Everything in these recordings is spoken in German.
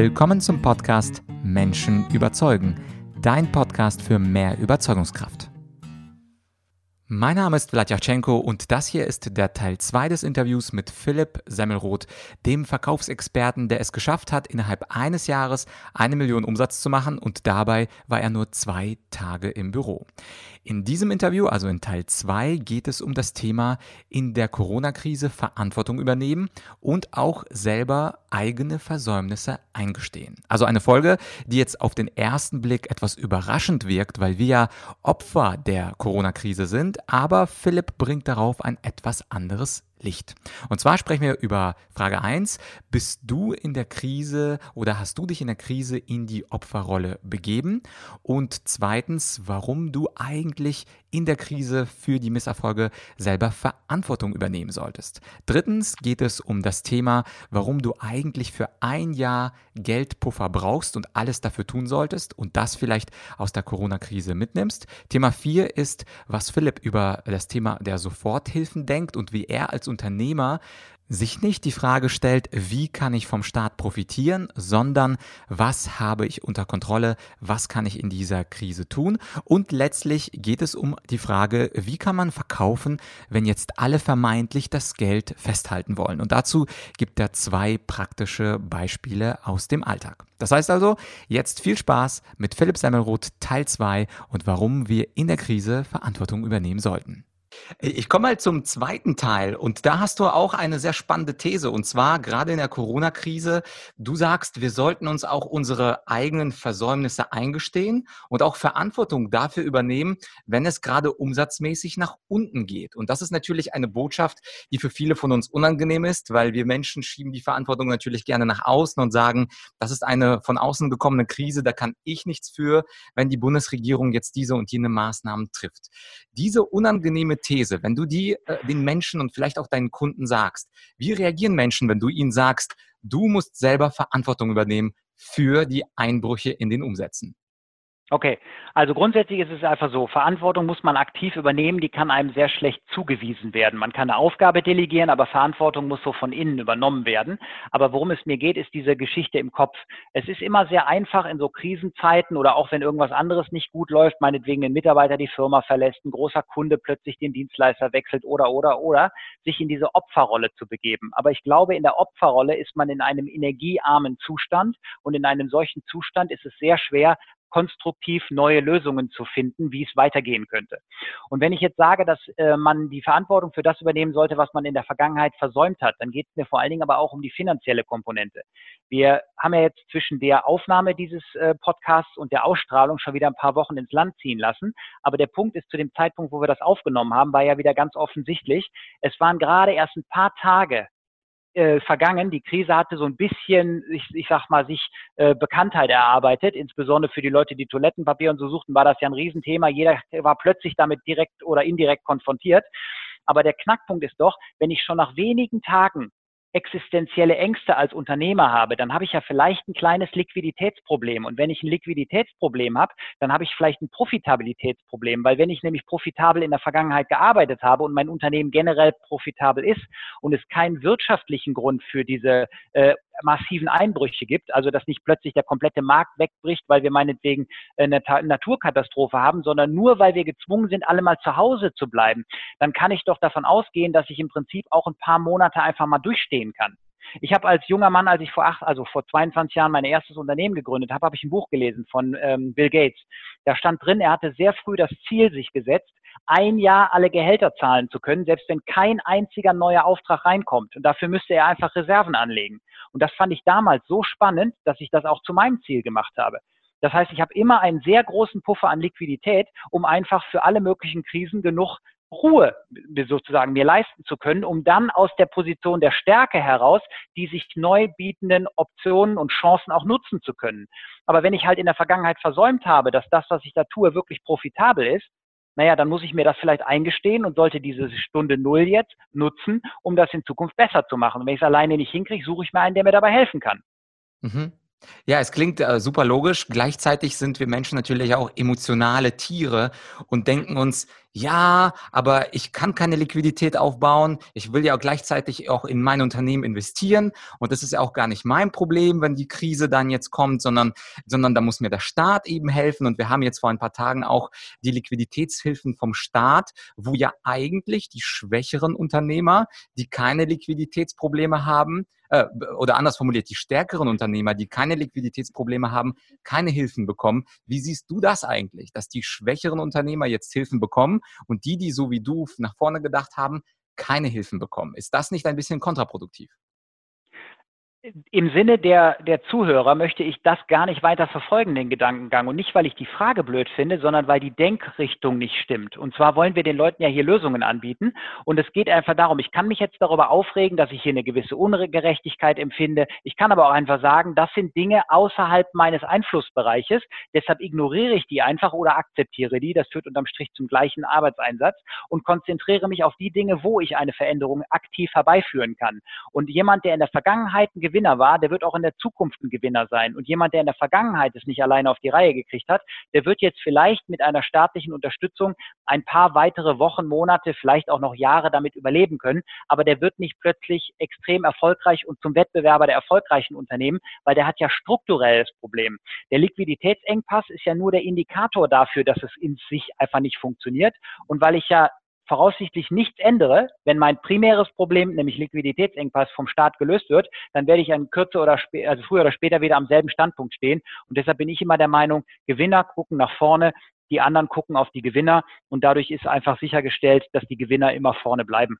Willkommen zum Podcast Menschen überzeugen, dein Podcast für mehr Überzeugungskraft. Mein Name ist Vladyachenko und das hier ist der Teil 2 des Interviews mit Philipp Semmelroth, dem Verkaufsexperten, der es geschafft hat, innerhalb eines Jahres eine Million Umsatz zu machen und dabei war er nur zwei Tage im Büro. In diesem Interview, also in Teil 2, geht es um das Thema in der Corona-Krise Verantwortung übernehmen und auch selber eigene Versäumnisse eingestehen. Also eine Folge, die jetzt auf den ersten Blick etwas überraschend wirkt, weil wir ja Opfer der Corona-Krise sind, aber Philipp bringt darauf ein etwas anderes Licht. Und zwar sprechen wir über Frage 1. Bist du in der Krise oder hast du dich in der Krise in die Opferrolle begeben? Und zweitens, warum du eigentlich in der Krise für die Misserfolge selber Verantwortung übernehmen solltest. Drittens geht es um das Thema, warum du eigentlich für ein Jahr Geldpuffer brauchst und alles dafür tun solltest und das vielleicht aus der Corona-Krise mitnimmst. Thema 4 ist, was Philipp über das Thema der Soforthilfen denkt und wie er als Unternehmer sich nicht die Frage stellt, wie kann ich vom Staat profitieren, sondern was habe ich unter Kontrolle, was kann ich in dieser Krise tun. Und letztlich geht es um die Frage, wie kann man verkaufen, wenn jetzt alle vermeintlich das Geld festhalten wollen. Und dazu gibt er zwei praktische Beispiele aus dem Alltag. Das heißt also, jetzt viel Spaß mit Philipp Semmelroth Teil 2 und warum wir in der Krise Verantwortung übernehmen sollten. Ich komme mal zum zweiten Teil und da hast du auch eine sehr spannende These und zwar gerade in der Corona-Krise. Du sagst, wir sollten uns auch unsere eigenen Versäumnisse eingestehen und auch Verantwortung dafür übernehmen, wenn es gerade umsatzmäßig nach unten geht. Und das ist natürlich eine Botschaft, die für viele von uns unangenehm ist, weil wir Menschen schieben die Verantwortung natürlich gerne nach außen und sagen, das ist eine von außen gekommene Krise, da kann ich nichts für, wenn die Bundesregierung jetzt diese und jene Maßnahmen trifft. Diese unangenehme These, wenn du die äh, den Menschen und vielleicht auch deinen Kunden sagst, wie reagieren Menschen, wenn du ihnen sagst, du musst selber Verantwortung übernehmen für die Einbrüche in den Umsätzen? Okay, also grundsätzlich ist es einfach so, Verantwortung muss man aktiv übernehmen, die kann einem sehr schlecht zugewiesen werden. Man kann eine Aufgabe delegieren, aber Verantwortung muss so von innen übernommen werden. Aber worum es mir geht, ist diese Geschichte im Kopf. Es ist immer sehr einfach in so Krisenzeiten oder auch wenn irgendwas anderes nicht gut läuft, meinetwegen ein Mitarbeiter die Firma verlässt, ein großer Kunde plötzlich den Dienstleister wechselt oder, oder, oder, sich in diese Opferrolle zu begeben. Aber ich glaube, in der Opferrolle ist man in einem energiearmen Zustand und in einem solchen Zustand ist es sehr schwer, konstruktiv neue Lösungen zu finden, wie es weitergehen könnte. Und wenn ich jetzt sage, dass äh, man die Verantwortung für das übernehmen sollte, was man in der Vergangenheit versäumt hat, dann geht es mir vor allen Dingen aber auch um die finanzielle Komponente. Wir haben ja jetzt zwischen der Aufnahme dieses äh, Podcasts und der Ausstrahlung schon wieder ein paar Wochen ins Land ziehen lassen. Aber der Punkt ist, zu dem Zeitpunkt, wo wir das aufgenommen haben, war ja wieder ganz offensichtlich, es waren gerade erst ein paar Tage äh, vergangen. Die Krise hatte so ein bisschen, ich, ich sag mal, sich äh, Bekanntheit erarbeitet, insbesondere für die Leute, die Toilettenpapier und so suchten, war das ja ein Riesenthema. Jeder war plötzlich damit direkt oder indirekt konfrontiert. Aber der Knackpunkt ist doch, wenn ich schon nach wenigen Tagen existenzielle Ängste als Unternehmer habe, dann habe ich ja vielleicht ein kleines Liquiditätsproblem. Und wenn ich ein Liquiditätsproblem habe, dann habe ich vielleicht ein Profitabilitätsproblem, weil wenn ich nämlich profitabel in der Vergangenheit gearbeitet habe und mein Unternehmen generell profitabel ist und es keinen wirtschaftlichen Grund für diese äh, massiven Einbrüche gibt, also dass nicht plötzlich der komplette Markt wegbricht, weil wir meinetwegen eine Naturkatastrophe haben, sondern nur weil wir gezwungen sind, alle mal zu Hause zu bleiben, dann kann ich doch davon ausgehen, dass ich im Prinzip auch ein paar Monate einfach mal durchstehen kann. Ich habe als junger Mann, als ich vor acht, also vor 22 Jahren mein erstes Unternehmen gegründet habe, habe ich ein Buch gelesen von ähm, Bill Gates. Da stand drin, er hatte sehr früh das Ziel sich gesetzt, ein Jahr alle Gehälter zahlen zu können, selbst wenn kein einziger neuer Auftrag reinkommt. Und dafür müsste er einfach Reserven anlegen. Und das fand ich damals so spannend, dass ich das auch zu meinem Ziel gemacht habe. Das heißt, ich habe immer einen sehr großen Puffer an Liquidität, um einfach für alle möglichen Krisen genug Ruhe sozusagen mir leisten zu können, um dann aus der Position der Stärke heraus die sich neu bietenden Optionen und Chancen auch nutzen zu können. Aber wenn ich halt in der Vergangenheit versäumt habe, dass das, was ich da tue, wirklich profitabel ist, naja, dann muss ich mir das vielleicht eingestehen und sollte diese Stunde Null jetzt nutzen, um das in Zukunft besser zu machen. Und wenn ich es alleine nicht hinkriege, suche ich mir einen, der mir dabei helfen kann. Mhm. Ja, es klingt äh, super logisch. Gleichzeitig sind wir Menschen natürlich auch emotionale Tiere und denken uns, ja, aber ich kann keine Liquidität aufbauen. Ich will ja auch gleichzeitig auch in mein Unternehmen investieren. Und das ist ja auch gar nicht mein Problem, wenn die Krise dann jetzt kommt, sondern, sondern da muss mir der Staat eben helfen. Und wir haben jetzt vor ein paar Tagen auch die Liquiditätshilfen vom Staat, wo ja eigentlich die schwächeren Unternehmer, die keine Liquiditätsprobleme haben, äh, oder anders formuliert, die stärkeren Unternehmer, die keine Liquiditätsprobleme haben, keine Hilfen bekommen. Wie siehst du das eigentlich, dass die schwächeren Unternehmer jetzt Hilfen bekommen und die, die so wie du nach vorne gedacht haben, keine Hilfen bekommen? Ist das nicht ein bisschen kontraproduktiv? Im Sinne der, der Zuhörer möchte ich das gar nicht weiter verfolgen, den Gedankengang. Und nicht, weil ich die Frage blöd finde, sondern weil die Denkrichtung nicht stimmt. Und zwar wollen wir den Leuten ja hier Lösungen anbieten. Und es geht einfach darum, ich kann mich jetzt darüber aufregen, dass ich hier eine gewisse Ungerechtigkeit empfinde. Ich kann aber auch einfach sagen, das sind Dinge außerhalb meines Einflussbereiches. Deshalb ignoriere ich die einfach oder akzeptiere die. Das führt unterm Strich zum gleichen Arbeitseinsatz und konzentriere mich auf die Dinge, wo ich eine Veränderung aktiv herbeiführen kann. Und jemand, der in der Vergangenheit ein Gewinner war, der wird auch in der Zukunft ein Gewinner sein. Und jemand, der in der Vergangenheit es nicht alleine auf die Reihe gekriegt hat, der wird jetzt vielleicht mit einer staatlichen Unterstützung ein paar weitere Wochen, Monate, vielleicht auch noch Jahre damit überleben können. Aber der wird nicht plötzlich extrem erfolgreich und zum Wettbewerber der erfolgreichen Unternehmen, weil der hat ja strukturelles Problem. Der Liquiditätsengpass ist ja nur der Indikator dafür, dass es in sich einfach nicht funktioniert. Und weil ich ja voraussichtlich nichts ändere, wenn mein primäres Problem, nämlich Liquiditätsengpass, vom Staat gelöst wird, dann werde ich an kürzer oder also früher oder später wieder am selben Standpunkt stehen. Und deshalb bin ich immer der Meinung, Gewinner gucken nach vorne, die anderen gucken auf die Gewinner und dadurch ist einfach sichergestellt, dass die Gewinner immer vorne bleiben.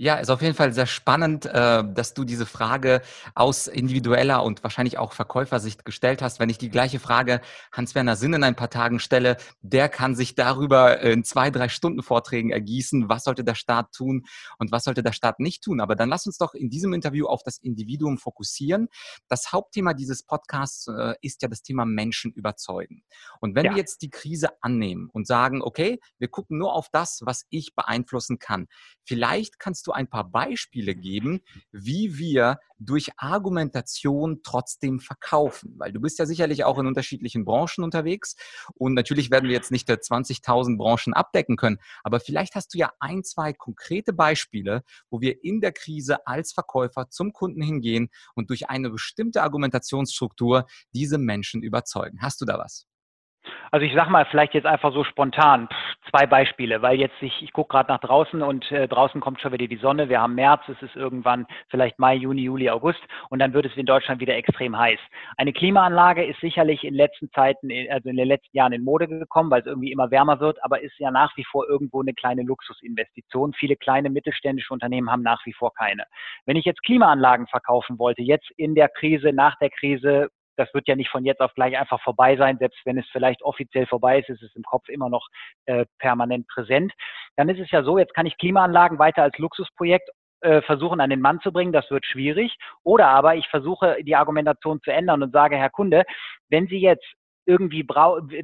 Ja, ist auf jeden Fall sehr spannend, äh, dass du diese Frage aus individueller und wahrscheinlich auch Verkäufersicht gestellt hast. Wenn ich die gleiche Frage Hans-Werner Sinn in ein paar Tagen stelle, der kann sich darüber in zwei, drei Stunden Vorträgen ergießen, was sollte der Staat tun und was sollte der Staat nicht tun. Aber dann lass uns doch in diesem Interview auf das Individuum fokussieren. Das Hauptthema dieses Podcasts äh, ist ja das Thema Menschen überzeugen. Und wenn ja. wir jetzt die Krise annehmen und sagen, okay, wir gucken nur auf das, was ich beeinflussen kann, vielleicht kannst du du ein paar Beispiele geben, wie wir durch Argumentation trotzdem verkaufen? Weil du bist ja sicherlich auch in unterschiedlichen Branchen unterwegs und natürlich werden wir jetzt nicht 20.000 Branchen abdecken können, aber vielleicht hast du ja ein, zwei konkrete Beispiele, wo wir in der Krise als Verkäufer zum Kunden hingehen und durch eine bestimmte Argumentationsstruktur diese Menschen überzeugen. Hast du da was? Also ich sag mal vielleicht jetzt einfach so spontan pff, zwei Beispiele, weil jetzt ich, ich gucke gerade nach draußen und äh, draußen kommt schon wieder die Sonne. Wir haben März, es ist irgendwann vielleicht Mai, Juni, Juli, August und dann wird es in Deutschland wieder extrem heiß. Eine Klimaanlage ist sicherlich in letzten Zeiten, also in den letzten Jahren in Mode gekommen, weil es irgendwie immer wärmer wird, aber ist ja nach wie vor irgendwo eine kleine Luxusinvestition. Viele kleine mittelständische Unternehmen haben nach wie vor keine. Wenn ich jetzt Klimaanlagen verkaufen wollte, jetzt in der Krise, nach der Krise, das wird ja nicht von jetzt auf gleich einfach vorbei sein, selbst wenn es vielleicht offiziell vorbei ist, ist es im Kopf immer noch äh, permanent präsent. Dann ist es ja so, jetzt kann ich Klimaanlagen weiter als Luxusprojekt äh, versuchen an den Mann zu bringen, das wird schwierig. Oder aber ich versuche die Argumentation zu ändern und sage, Herr Kunde, wenn Sie jetzt irgendwie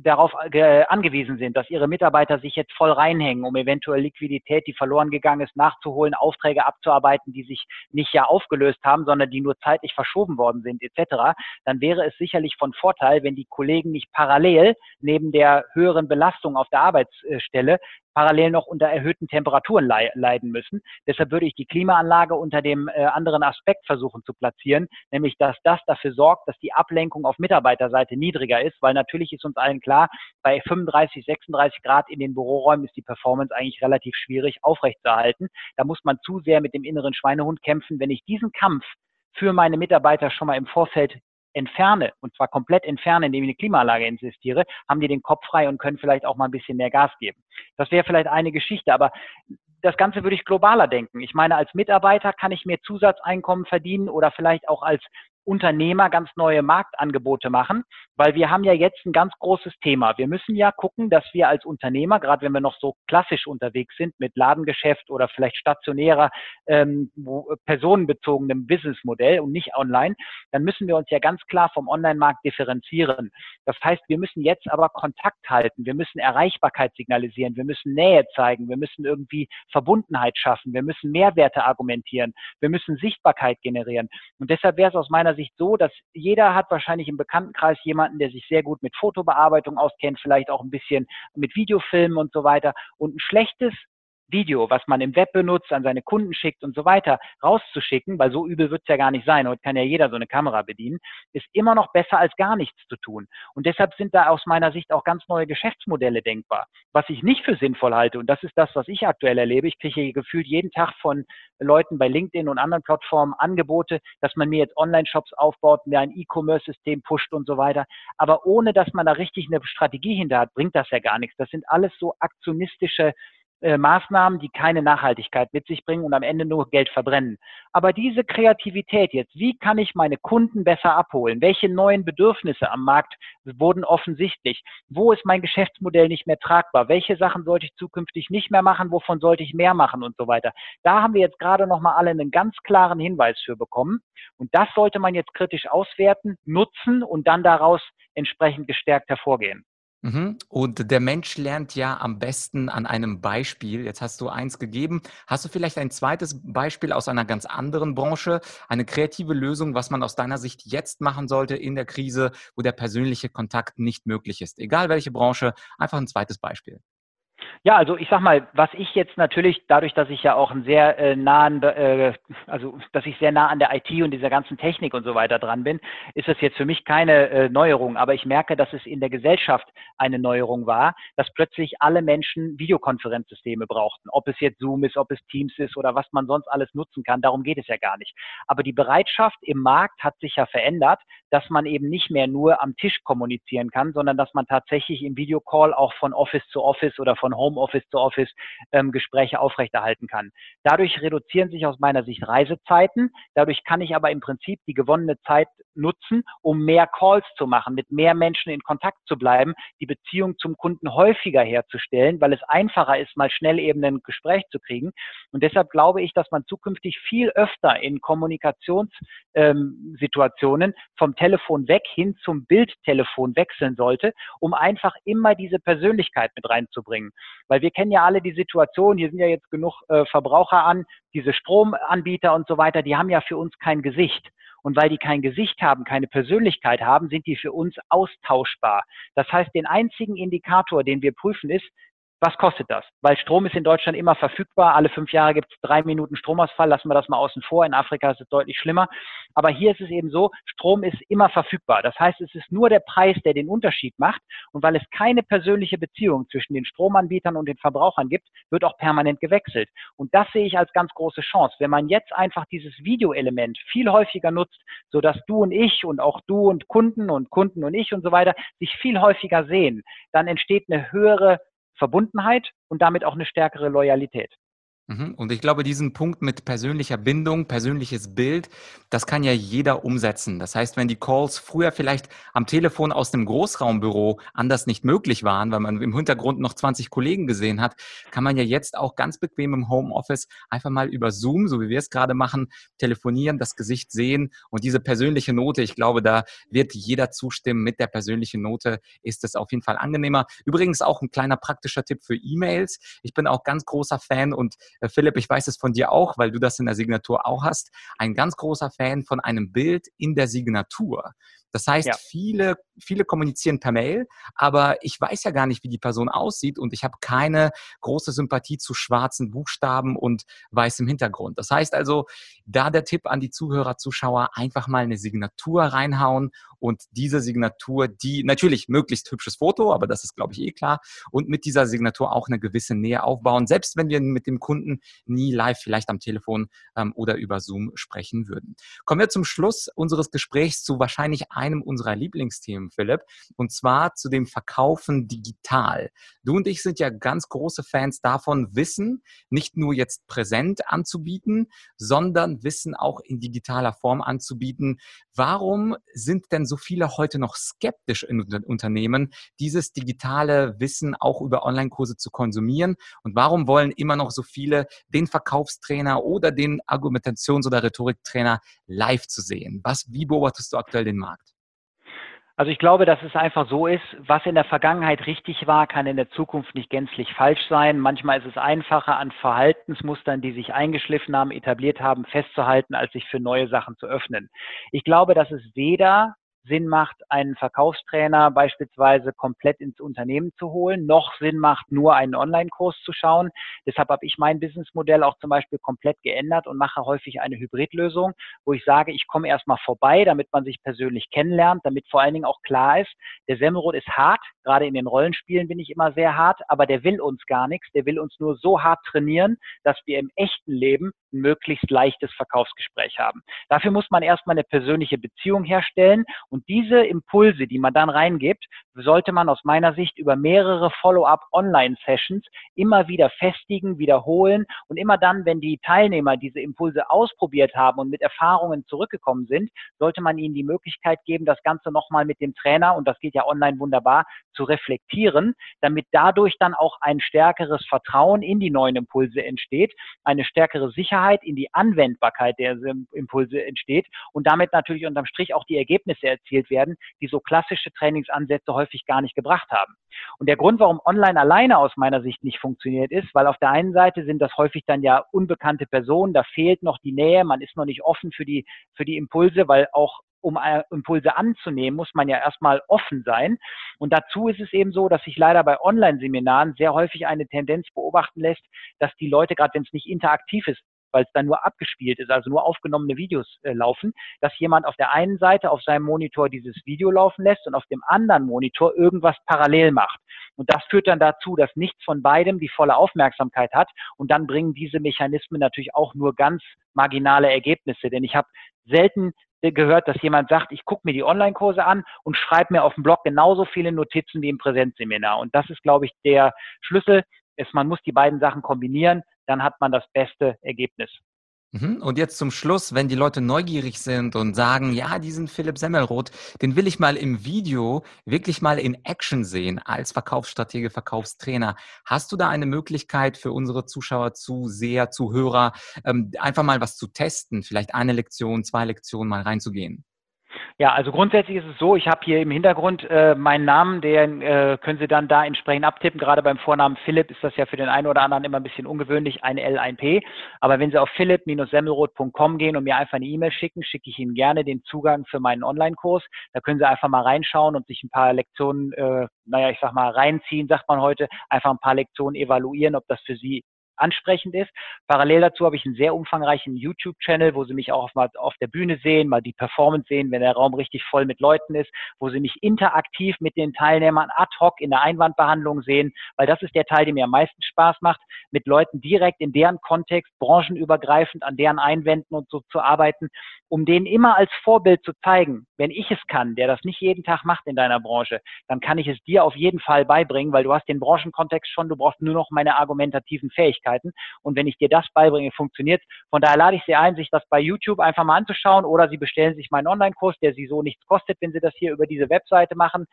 darauf angewiesen sind, dass ihre Mitarbeiter sich jetzt voll reinhängen, um eventuell Liquidität, die verloren gegangen ist, nachzuholen, Aufträge abzuarbeiten, die sich nicht ja aufgelöst haben, sondern die nur zeitlich verschoben worden sind, etc., dann wäre es sicherlich von Vorteil, wenn die Kollegen nicht parallel neben der höheren Belastung auf der Arbeitsstelle parallel noch unter erhöhten Temperaturen leiden müssen. Deshalb würde ich die Klimaanlage unter dem äh, anderen Aspekt versuchen zu platzieren, nämlich dass das dafür sorgt, dass die Ablenkung auf Mitarbeiterseite niedriger ist, weil natürlich ist uns allen klar, bei 35, 36 Grad in den Büroräumen ist die Performance eigentlich relativ schwierig aufrechtzuerhalten. Da muss man zu sehr mit dem inneren Schweinehund kämpfen. Wenn ich diesen Kampf für meine Mitarbeiter schon mal im Vorfeld entferne, und zwar komplett entferne, indem ich eine Klimaanlage investiere, haben die den Kopf frei und können vielleicht auch mal ein bisschen mehr Gas geben. Das wäre vielleicht eine Geschichte, aber das Ganze würde ich globaler denken. Ich meine, als Mitarbeiter kann ich mir Zusatzeinkommen verdienen oder vielleicht auch als Unternehmer ganz neue Marktangebote machen, weil wir haben ja jetzt ein ganz großes Thema. Wir müssen ja gucken, dass wir als Unternehmer, gerade wenn wir noch so klassisch unterwegs sind mit Ladengeschäft oder vielleicht stationärer, ähm, personenbezogenem Businessmodell und nicht online, dann müssen wir uns ja ganz klar vom Online-Markt differenzieren. Das heißt, wir müssen jetzt aber Kontakt halten, wir müssen Erreichbarkeit signalisieren, wir müssen Nähe zeigen, wir müssen irgendwie Verbundenheit schaffen, wir müssen Mehrwerte argumentieren, wir müssen Sichtbarkeit generieren. Und deshalb wäre es aus meiner Sicht so, dass jeder hat wahrscheinlich im Bekanntenkreis jemanden, der sich sehr gut mit Fotobearbeitung auskennt, vielleicht auch ein bisschen mit Videofilmen und so weiter. Und ein schlechtes Video, was man im Web benutzt, an seine Kunden schickt und so weiter, rauszuschicken, weil so übel wird es ja gar nicht sein. Heute kann ja jeder so eine Kamera bedienen, ist immer noch besser als gar nichts zu tun. Und deshalb sind da aus meiner Sicht auch ganz neue Geschäftsmodelle denkbar. Was ich nicht für sinnvoll halte, und das ist das, was ich aktuell erlebe, ich kriege gefühlt jeden Tag von Leuten bei LinkedIn und anderen Plattformen Angebote, dass man mir jetzt Online-Shops aufbaut, mir ein E-Commerce-System pusht und so weiter. Aber ohne, dass man da richtig eine Strategie hinter hat, bringt das ja gar nichts. Das sind alles so aktionistische äh, Maßnahmen, die keine Nachhaltigkeit mit sich bringen und am Ende nur Geld verbrennen. Aber diese Kreativität jetzt, wie kann ich meine Kunden besser abholen? Welche neuen Bedürfnisse am Markt wurden offensichtlich? Wo ist mein Geschäftsmodell nicht mehr tragbar? Welche Sachen sollte ich zukünftig nicht mehr machen? Wovon sollte ich mehr machen und so weiter? Da haben wir jetzt gerade nochmal alle einen ganz klaren Hinweis für bekommen. Und das sollte man jetzt kritisch auswerten, nutzen und dann daraus entsprechend gestärkt hervorgehen. Mhm. Und der Mensch lernt ja am besten an einem Beispiel. Jetzt hast du eins gegeben. Hast du vielleicht ein zweites Beispiel aus einer ganz anderen Branche, eine kreative Lösung, was man aus deiner Sicht jetzt machen sollte in der Krise, wo der persönliche Kontakt nicht möglich ist? Egal welche Branche, einfach ein zweites Beispiel. Ja, also ich sag mal, was ich jetzt natürlich, dadurch, dass ich ja auch einen sehr äh, nahen, äh, also dass ich sehr nah an der IT und dieser ganzen Technik und so weiter dran bin, ist das jetzt für mich keine äh, Neuerung. Aber ich merke, dass es in der Gesellschaft eine Neuerung war, dass plötzlich alle Menschen Videokonferenzsysteme brauchten. Ob es jetzt Zoom ist, ob es Teams ist oder was man sonst alles nutzen kann, darum geht es ja gar nicht. Aber die Bereitschaft im Markt hat sich ja verändert, dass man eben nicht mehr nur am Tisch kommunizieren kann, sondern dass man tatsächlich im Videocall auch von Office zu Office oder von Home Homeoffice zu Office ähm, Gespräche aufrechterhalten kann. Dadurch reduzieren sich aus meiner Sicht Reisezeiten. Dadurch kann ich aber im Prinzip die gewonnene Zeit nutzen, um mehr Calls zu machen, mit mehr Menschen in Kontakt zu bleiben, die Beziehung zum Kunden häufiger herzustellen, weil es einfacher ist, mal schnell eben ein Gespräch zu kriegen. Und deshalb glaube ich, dass man zukünftig viel öfter in Kommunikationssituationen ähm, vom Telefon weg hin zum Bildtelefon wechseln sollte, um einfach immer diese Persönlichkeit mit reinzubringen. Weil wir kennen ja alle die Situation, hier sind ja jetzt genug äh, Verbraucher an, diese Stromanbieter und so weiter, die haben ja für uns kein Gesicht. Und weil die kein Gesicht haben, keine Persönlichkeit haben, sind die für uns austauschbar. Das heißt, den einzigen Indikator, den wir prüfen, ist, was kostet das? Weil Strom ist in Deutschland immer verfügbar. Alle fünf Jahre gibt es drei Minuten Stromausfall. Lassen wir das mal außen vor. In Afrika ist es deutlich schlimmer. Aber hier ist es eben so, Strom ist immer verfügbar. Das heißt, es ist nur der Preis, der den Unterschied macht. Und weil es keine persönliche Beziehung zwischen den Stromanbietern und den Verbrauchern gibt, wird auch permanent gewechselt. Und das sehe ich als ganz große Chance. Wenn man jetzt einfach dieses Videoelement viel häufiger nutzt, sodass du und ich und auch du und Kunden und Kunden und ich und so weiter sich viel häufiger sehen, dann entsteht eine höhere Verbundenheit und damit auch eine stärkere Loyalität. Mhm. Und ich glaube, diesen Punkt mit persönlicher Bindung, persönliches Bild, das kann ja jeder umsetzen. Das heißt, wenn die Calls früher vielleicht am Telefon aus dem Großraumbüro anders nicht möglich waren, weil man im Hintergrund noch 20 Kollegen gesehen hat, kann man ja jetzt auch ganz bequem im Homeoffice einfach mal über Zoom, so wie wir es gerade machen, telefonieren, das Gesicht sehen und diese persönliche Note, ich glaube, da wird jeder zustimmen. Mit der persönlichen Note ist es auf jeden Fall angenehmer. Übrigens auch ein kleiner praktischer Tipp für E-Mails. Ich bin auch ganz großer Fan und Philipp, ich weiß es von dir auch, weil du das in der Signatur auch hast, ein ganz großer Fan von einem Bild in der Signatur. Das heißt, ja. viele, viele kommunizieren per Mail, aber ich weiß ja gar nicht, wie die Person aussieht und ich habe keine große Sympathie zu schwarzen Buchstaben und weißem Hintergrund. Das heißt also, da der Tipp an die Zuhörer, Zuschauer, einfach mal eine Signatur reinhauen und diese Signatur, die natürlich möglichst hübsches Foto, aber das ist, glaube ich, eh klar, und mit dieser Signatur auch eine gewisse Nähe aufbauen, selbst wenn wir mit dem Kunden nie live vielleicht am Telefon ähm, oder über Zoom sprechen würden. Kommen wir zum Schluss unseres Gesprächs zu wahrscheinlich einem unserer Lieblingsthemen, Philipp, und zwar zu dem Verkaufen digital. Du und ich sind ja ganz große Fans davon, Wissen nicht nur jetzt präsent anzubieten, sondern Wissen auch in digitaler Form anzubieten. Warum sind denn so viele heute noch skeptisch in Unternehmen, dieses digitale Wissen auch über Online-Kurse zu konsumieren? Und warum wollen immer noch so viele den Verkaufstrainer oder den Argumentations- oder Rhetoriktrainer live zu sehen? Was, wie beobachtest du aktuell den Markt? Also ich glaube, dass es einfach so ist, was in der Vergangenheit richtig war, kann in der Zukunft nicht gänzlich falsch sein. Manchmal ist es einfacher, an Verhaltensmustern, die sich eingeschliffen haben, etabliert haben, festzuhalten, als sich für neue Sachen zu öffnen. Ich glaube, dass es weder Sinn macht, einen Verkaufstrainer beispielsweise komplett ins Unternehmen zu holen, noch Sinn macht, nur einen Online-Kurs zu schauen. Deshalb habe ich mein Businessmodell auch zum Beispiel komplett geändert und mache häufig eine Hybridlösung, wo ich sage, ich komme erstmal vorbei, damit man sich persönlich kennenlernt, damit vor allen Dingen auch klar ist, der Semmelrot ist hart, gerade in den Rollenspielen bin ich immer sehr hart, aber der will uns gar nichts, der will uns nur so hart trainieren, dass wir im echten Leben ein möglichst leichtes Verkaufsgespräch haben. Dafür muss man erstmal eine persönliche Beziehung herstellen und diese Impulse, die man dann reingibt, sollte man aus meiner Sicht über mehrere Follow-up-Online-Sessions immer wieder festigen, wiederholen und immer dann, wenn die Teilnehmer diese Impulse ausprobiert haben und mit Erfahrungen zurückgekommen sind, sollte man ihnen die Möglichkeit geben, das Ganze nochmal mit dem Trainer, und das geht ja online wunderbar, zu reflektieren, damit dadurch dann auch ein stärkeres Vertrauen in die neuen Impulse entsteht, eine stärkere Sicherheit in die Anwendbarkeit der Impulse entsteht und damit natürlich unterm Strich auch die Ergebnisse erzielt werden, die so klassische Trainingsansätze häufig gar nicht gebracht haben. Und der Grund, warum online alleine aus meiner Sicht nicht funktioniert, ist, weil auf der einen Seite sind das häufig dann ja unbekannte Personen, da fehlt noch die Nähe, man ist noch nicht offen für die, für die Impulse, weil auch um äh, Impulse anzunehmen, muss man ja erstmal offen sein. Und dazu ist es eben so, dass sich leider bei Online-Seminaren sehr häufig eine Tendenz beobachten lässt, dass die Leute, gerade wenn es nicht interaktiv ist, weil es dann nur abgespielt ist, also nur aufgenommene Videos äh, laufen, dass jemand auf der einen Seite auf seinem Monitor dieses Video laufen lässt und auf dem anderen Monitor irgendwas parallel macht. Und das führt dann dazu, dass nichts von beidem die volle Aufmerksamkeit hat. Und dann bringen diese Mechanismen natürlich auch nur ganz marginale Ergebnisse. Denn ich habe selten gehört, dass jemand sagt, ich gucke mir die Online-Kurse an und schreibe mir auf dem Blog genauso viele Notizen wie im Präsenzseminar. Und das ist, glaube ich, der Schlüssel. Ist, man muss die beiden Sachen kombinieren, dann hat man das beste Ergebnis. Mhm. Und jetzt zum Schluss, wenn die Leute neugierig sind und sagen, ja, diesen Philipp Semmelroth, den will ich mal im Video wirklich mal in Action sehen als Verkaufsstratege, Verkaufstrainer. Hast du da eine Möglichkeit für unsere Zuschauer, Zuseher, Zuhörer, ähm, einfach mal was zu testen, vielleicht eine Lektion, zwei Lektionen mal reinzugehen? Ja, also grundsätzlich ist es so, ich habe hier im Hintergrund äh, meinen Namen, den äh, können Sie dann da entsprechend abtippen. Gerade beim Vornamen Philipp ist das ja für den einen oder anderen immer ein bisschen ungewöhnlich, ein L, ein P. Aber wenn Sie auf philipp-semmelroth.com gehen und mir einfach eine E-Mail schicken, schicke ich Ihnen gerne den Zugang für meinen Online-Kurs. Da können Sie einfach mal reinschauen und sich ein paar Lektionen, äh, naja, ich sag mal, reinziehen, sagt man heute, einfach ein paar Lektionen evaluieren, ob das für Sie ansprechend ist. Parallel dazu habe ich einen sehr umfangreichen YouTube-Channel, wo Sie mich auch mal auf der Bühne sehen, mal die Performance sehen, wenn der Raum richtig voll mit Leuten ist, wo Sie mich interaktiv mit den Teilnehmern ad hoc in der Einwandbehandlung sehen, weil das ist der Teil, der mir am meisten Spaß macht, mit Leuten direkt in deren Kontext, branchenübergreifend an deren Einwänden und so zu arbeiten, um denen immer als Vorbild zu zeigen, wenn ich es kann, der das nicht jeden Tag macht in deiner Branche, dann kann ich es dir auf jeden Fall beibringen, weil du hast den Branchenkontext schon, du brauchst nur noch meine argumentativen Fähigkeiten. Möglichkeiten. Und wenn ich dir das beibringe, funktioniert. Von daher lade ich Sie ein, sich das bei YouTube einfach mal anzuschauen oder Sie bestellen sich meinen Online-Kurs, der Sie so nichts kostet, wenn Sie das hier über diese Webseite machen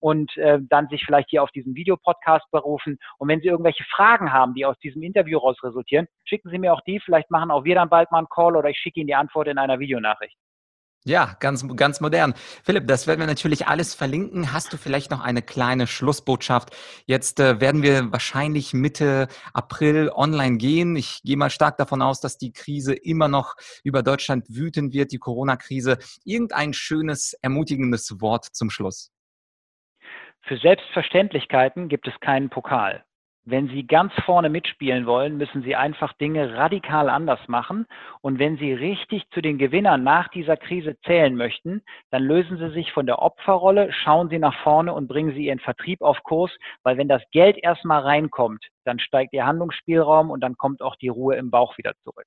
und äh, dann sich vielleicht hier auf diesen Videopodcast berufen. Und wenn Sie irgendwelche Fragen haben, die aus diesem Interview raus resultieren, schicken Sie mir auch die. Vielleicht machen auch wir dann bald mal einen Call oder ich schicke Ihnen die Antwort in einer Videonachricht. Ja, ganz, ganz modern. Philipp, das werden wir natürlich alles verlinken. Hast du vielleicht noch eine kleine Schlussbotschaft? Jetzt äh, werden wir wahrscheinlich Mitte April online gehen. Ich gehe mal stark davon aus, dass die Krise immer noch über Deutschland wüten wird, die Corona-Krise. Irgendein schönes, ermutigendes Wort zum Schluss. Für Selbstverständlichkeiten gibt es keinen Pokal. Wenn Sie ganz vorne mitspielen wollen, müssen Sie einfach Dinge radikal anders machen. Und wenn Sie richtig zu den Gewinnern nach dieser Krise zählen möchten, dann lösen Sie sich von der Opferrolle, schauen Sie nach vorne und bringen Sie Ihren Vertrieb auf Kurs, weil wenn das Geld erstmal reinkommt, dann steigt Ihr Handlungsspielraum und dann kommt auch die Ruhe im Bauch wieder zurück.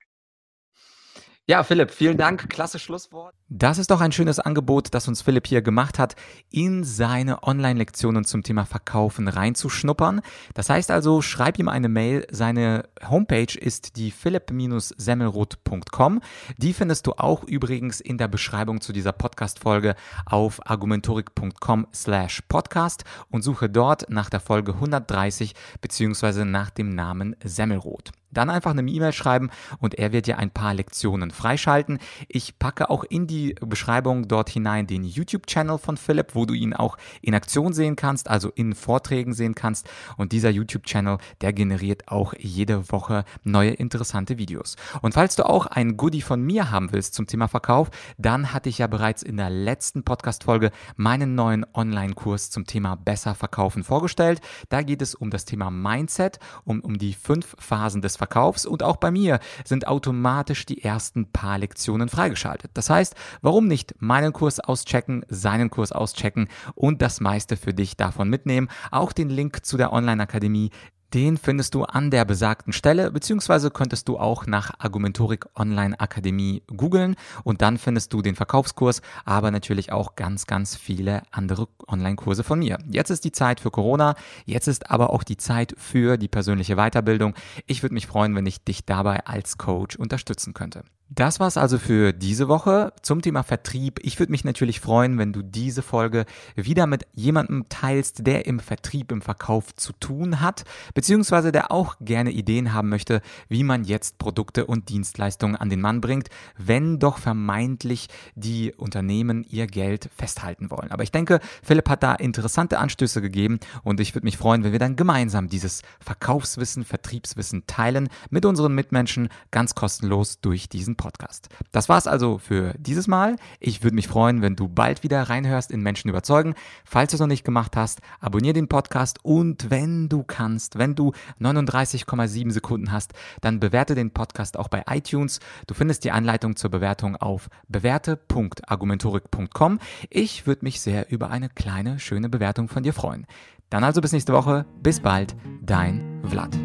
Ja, Philipp, vielen Dank. Klasse Schlusswort. Das ist doch ein schönes Angebot, das uns Philipp hier gemacht hat, in seine Online-Lektionen zum Thema Verkaufen reinzuschnuppern. Das heißt also, schreib ihm eine Mail. Seine Homepage ist die philipp-semmelroth.com. Die findest du auch übrigens in der Beschreibung zu dieser Podcast-Folge auf argumentorik.com slash podcast und suche dort nach der Folge 130 beziehungsweise nach dem Namen Semmelroth. Dann einfach eine E-Mail schreiben und er wird dir ein paar Lektionen freischalten. Ich packe auch in die Beschreibung dort hinein den YouTube-Channel von Philipp, wo du ihn auch in Aktion sehen kannst, also in Vorträgen sehen kannst. Und dieser YouTube-Channel, der generiert auch jede Woche neue interessante Videos. Und falls du auch ein Goodie von mir haben willst zum Thema Verkauf, dann hatte ich ja bereits in der letzten Podcast-Folge meinen neuen Online-Kurs zum Thema besser verkaufen vorgestellt. Da geht es um das Thema Mindset, um, um die fünf Phasen des Verkaufs und auch bei mir sind automatisch die ersten paar Lektionen freigeschaltet. Das heißt, warum nicht meinen Kurs auschecken, seinen Kurs auschecken und das meiste für dich davon mitnehmen. Auch den Link zu der Online-Akademie den findest du an der besagten Stelle, beziehungsweise könntest du auch nach Argumentorik Online Akademie googeln und dann findest du den Verkaufskurs, aber natürlich auch ganz, ganz viele andere Online-Kurse von mir. Jetzt ist die Zeit für Corona, jetzt ist aber auch die Zeit für die persönliche Weiterbildung. Ich würde mich freuen, wenn ich dich dabei als Coach unterstützen könnte. Das war's also für diese Woche zum Thema Vertrieb. Ich würde mich natürlich freuen, wenn du diese Folge wieder mit jemandem teilst, der im Vertrieb, im Verkauf zu tun hat, beziehungsweise der auch gerne Ideen haben möchte, wie man jetzt Produkte und Dienstleistungen an den Mann bringt, wenn doch vermeintlich die Unternehmen ihr Geld festhalten wollen. Aber ich denke, Philipp hat da interessante Anstöße gegeben und ich würde mich freuen, wenn wir dann gemeinsam dieses Verkaufswissen, Vertriebswissen teilen mit unseren Mitmenschen ganz kostenlos durch diesen Podcast. Das war's also für dieses Mal. Ich würde mich freuen, wenn du bald wieder reinhörst in Menschen überzeugen. Falls du es noch nicht gemacht hast, abonniere den Podcast und wenn du kannst, wenn du 39,7 Sekunden hast, dann bewerte den Podcast auch bei iTunes. Du findest die Anleitung zur Bewertung auf bewerte.argumentorik.com. Ich würde mich sehr über eine kleine, schöne Bewertung von dir freuen. Dann also bis nächste Woche. Bis bald, dein Vlad.